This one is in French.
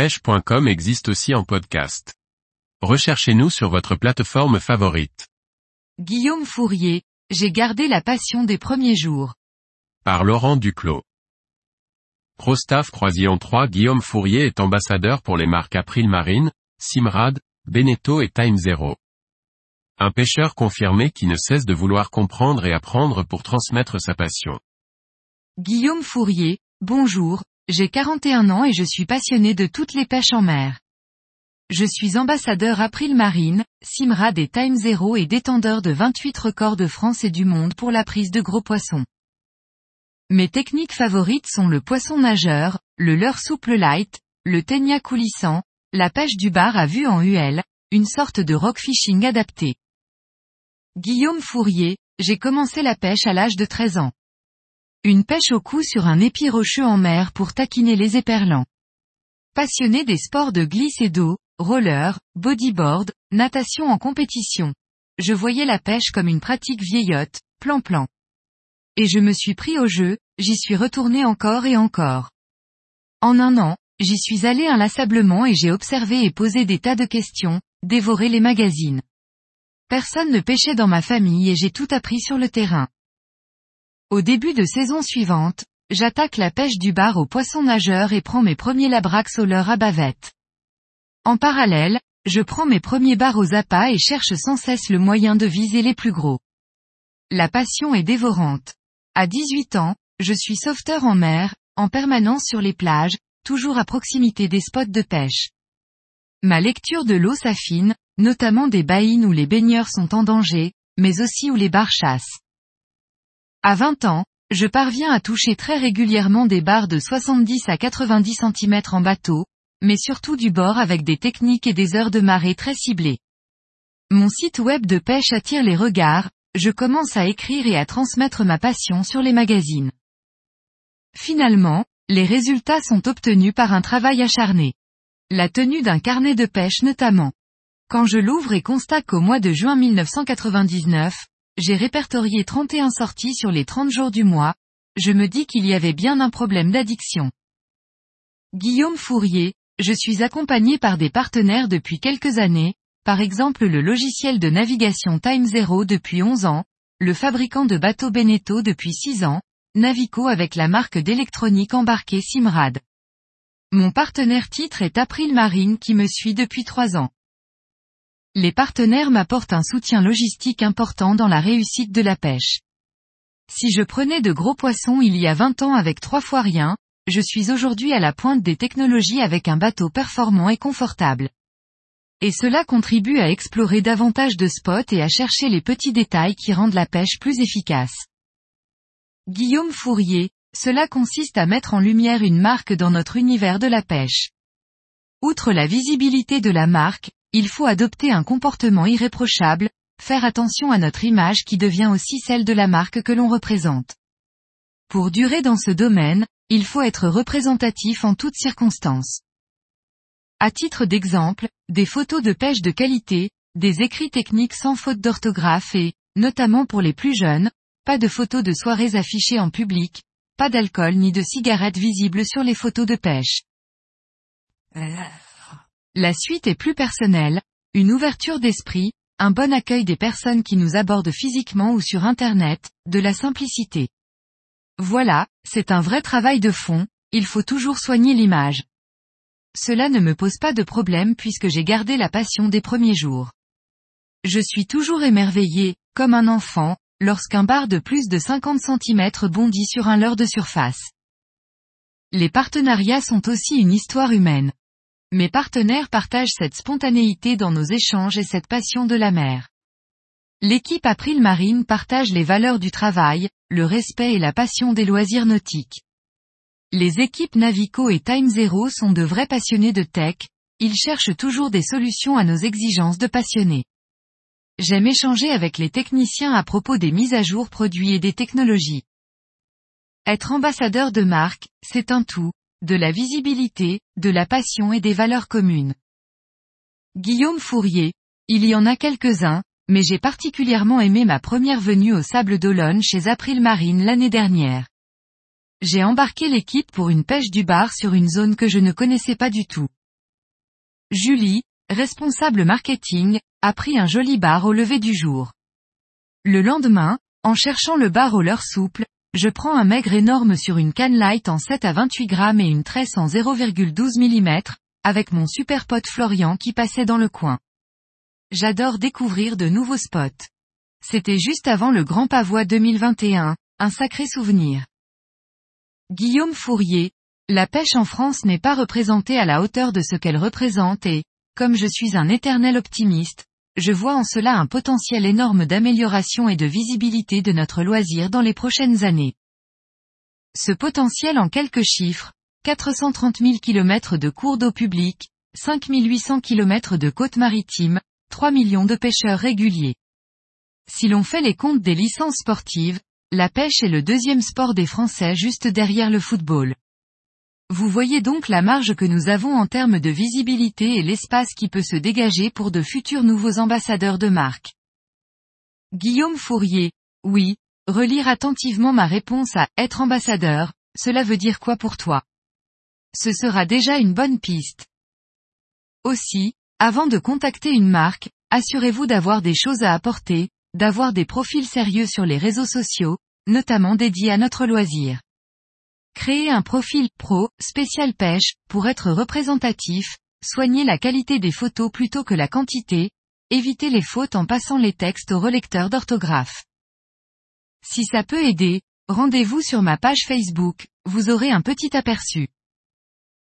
pêche.com existe aussi en podcast. Recherchez-nous sur votre plateforme favorite. Guillaume Fourier, j'ai gardé la passion des premiers jours. Par Laurent Duclos. Prostaff Croisillon 3 Guillaume Fourier est ambassadeur pour les marques April Marine, Simrad, Beneteau et Time Zero. Un pêcheur confirmé qui ne cesse de vouloir comprendre et apprendre pour transmettre sa passion. Guillaume Fourier, bonjour, j'ai 41 ans et je suis passionné de toutes les pêches en mer. Je suis ambassadeur April Marine, Simrad et Time Zero et détendeur de 28 records de France et du monde pour la prise de gros poissons. Mes techniques favorites sont le poisson nageur, le leurre souple light, le ténia coulissant, la pêche du bar à vue en UL, une sorte de rock fishing adapté. Guillaume Fourier, j'ai commencé la pêche à l'âge de 13 ans. Une pêche au cou sur un épi rocheux en mer pour taquiner les éperlans. Passionné des sports de glisse et d'eau, roller, bodyboard, natation en compétition. Je voyais la pêche comme une pratique vieillotte, plan-plan. Et je me suis pris au jeu, j'y suis retourné encore et encore. En un an, j'y suis allé inlassablement et j'ai observé et posé des tas de questions, dévoré les magazines. Personne ne pêchait dans ma famille et j'ai tout appris sur le terrain. Au début de saison suivante, j'attaque la pêche du bar au poisson nageur et prends mes premiers labrax au à bavette. En parallèle, je prends mes premiers bars aux appâts et cherche sans cesse le moyen de viser les plus gros. La passion est dévorante. À 18 ans, je suis sauveteur en mer, en permanence sur les plages, toujours à proximité des spots de pêche. Ma lecture de l'eau s'affine, notamment des baïnes où les baigneurs sont en danger, mais aussi où les bars chassent. À 20 ans, je parviens à toucher très régulièrement des barres de 70 à 90 cm en bateau, mais surtout du bord avec des techniques et des heures de marée très ciblées. Mon site web de pêche attire les regards, je commence à écrire et à transmettre ma passion sur les magazines. Finalement, les résultats sont obtenus par un travail acharné. La tenue d'un carnet de pêche notamment. Quand je l'ouvre et constate qu'au mois de juin 1999, j'ai répertorié 31 sorties sur les 30 jours du mois, je me dis qu'il y avait bien un problème d'addiction. Guillaume Fourier, je suis accompagné par des partenaires depuis quelques années, par exemple le logiciel de navigation Time Zero depuis 11 ans, le fabricant de bateaux Beneteau depuis 6 ans, Navico avec la marque d'électronique embarquée Simrad. Mon partenaire titre est April Marine qui me suit depuis 3 ans. Les partenaires m'apportent un soutien logistique important dans la réussite de la pêche. Si je prenais de gros poissons il y a 20 ans avec trois fois rien, je suis aujourd'hui à la pointe des technologies avec un bateau performant et confortable. Et cela contribue à explorer davantage de spots et à chercher les petits détails qui rendent la pêche plus efficace. Guillaume Fourier, cela consiste à mettre en lumière une marque dans notre univers de la pêche. Outre la visibilité de la marque, il faut adopter un comportement irréprochable, faire attention à notre image qui devient aussi celle de la marque que l'on représente. Pour durer dans ce domaine, il faut être représentatif en toutes circonstances. À titre d'exemple, des photos de pêche de qualité, des écrits techniques sans faute d'orthographe et, notamment pour les plus jeunes, pas de photos de soirées affichées en public, pas d'alcool ni de cigarettes visibles sur les photos de pêche. La suite est plus personnelle, une ouverture d'esprit, un bon accueil des personnes qui nous abordent physiquement ou sur Internet, de la simplicité. Voilà, c'est un vrai travail de fond, il faut toujours soigner l'image. Cela ne me pose pas de problème puisque j'ai gardé la passion des premiers jours. Je suis toujours émerveillé, comme un enfant, lorsqu'un bar de plus de 50 cm bondit sur un leurre de surface. Les partenariats sont aussi une histoire humaine. Mes partenaires partagent cette spontanéité dans nos échanges et cette passion de la mer. L'équipe April Marine partage les valeurs du travail, le respect et la passion des loisirs nautiques. Les équipes Navico et Time Zero sont de vrais passionnés de tech, ils cherchent toujours des solutions à nos exigences de passionnés. J'aime échanger avec les techniciens à propos des mises à jour produits et des technologies. Être ambassadeur de marque, c'est un tout, de la visibilité, de la passion et des valeurs communes. Guillaume Fourier, il y en a quelques-uns, mais j'ai particulièrement aimé ma première venue au Sable d'Olonne chez April Marine l'année dernière. J'ai embarqué l'équipe pour une pêche du bar sur une zone que je ne connaissais pas du tout. Julie, responsable marketing, a pris un joli bar au lever du jour. Le lendemain, en cherchant le bar au leurre souple, je prends un maigre énorme sur une canne light en 7 à 28 grammes et une tresse en 0,12 mm, avec mon super pote Florian qui passait dans le coin. J'adore découvrir de nouveaux spots. C'était juste avant le Grand Pavois 2021, un sacré souvenir. Guillaume Fourier, la pêche en France n'est pas représentée à la hauteur de ce qu'elle représente et, comme je suis un éternel optimiste, je vois en cela un potentiel énorme d'amélioration et de visibilité de notre loisir dans les prochaines années. Ce potentiel en quelques chiffres, 430 000 km de cours d'eau publique, 5 800 km de côtes maritimes, 3 millions de pêcheurs réguliers. Si l'on fait les comptes des licences sportives, la pêche est le deuxième sport des Français juste derrière le football. Vous voyez donc la marge que nous avons en termes de visibilité et l'espace qui peut se dégager pour de futurs nouveaux ambassadeurs de marque. Guillaume Fourier, oui, relire attentivement ma réponse à être ambassadeur, cela veut dire quoi pour toi? Ce sera déjà une bonne piste. Aussi, avant de contacter une marque, assurez-vous d'avoir des choses à apporter, d'avoir des profils sérieux sur les réseaux sociaux, notamment dédiés à notre loisir. Créer un profil pro, spécial pêche, pour être représentatif, soigner la qualité des photos plutôt que la quantité, éviter les fautes en passant les textes au relecteur d'orthographe. Si ça peut aider, rendez-vous sur ma page Facebook, vous aurez un petit aperçu.